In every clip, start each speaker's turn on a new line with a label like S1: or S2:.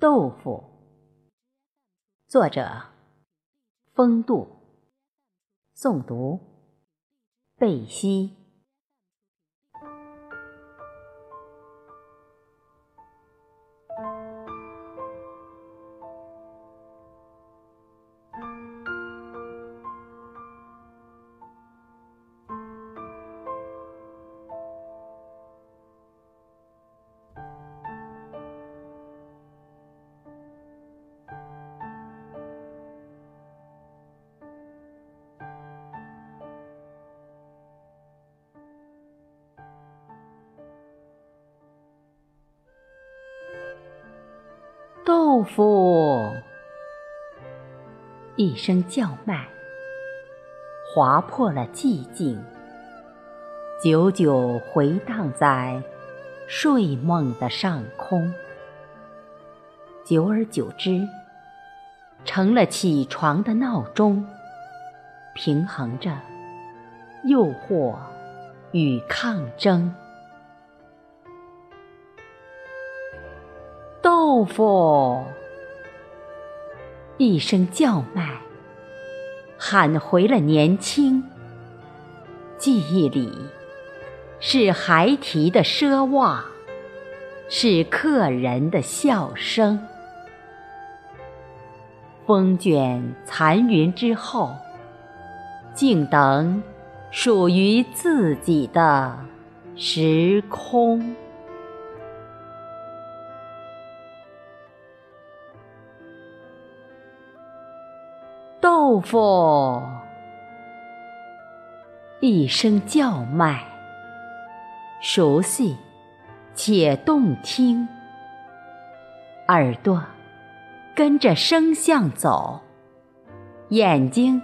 S1: 豆腐，作者：风度，诵读：贝西。豆腐，一声叫卖，划破了寂静，久久回荡在睡梦的上空。久而久之，成了起床的闹钟，平衡着诱惑与抗争。豆腐，一声叫卖，喊回了年轻。记忆里，是孩提的奢望，是客人的笑声。风卷残云之后，静等属于自己的时空。豆腐，一声叫卖，熟悉且动听。耳朵跟着声像走，眼睛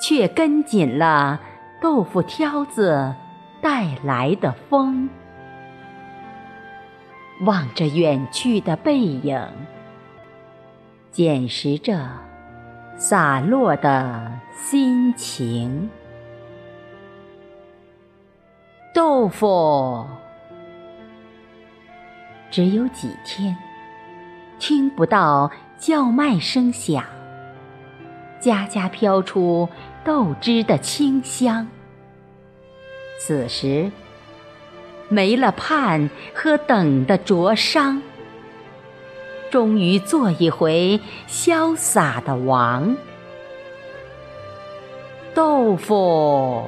S1: 却跟紧了豆腐挑子带来的风。望着远去的背影，捡拾着。洒落的心情，豆腐只有几天听不到叫卖声响，家家飘出豆汁的清香。此时没了盼和等的灼伤。终于做一回潇洒的王，豆腐。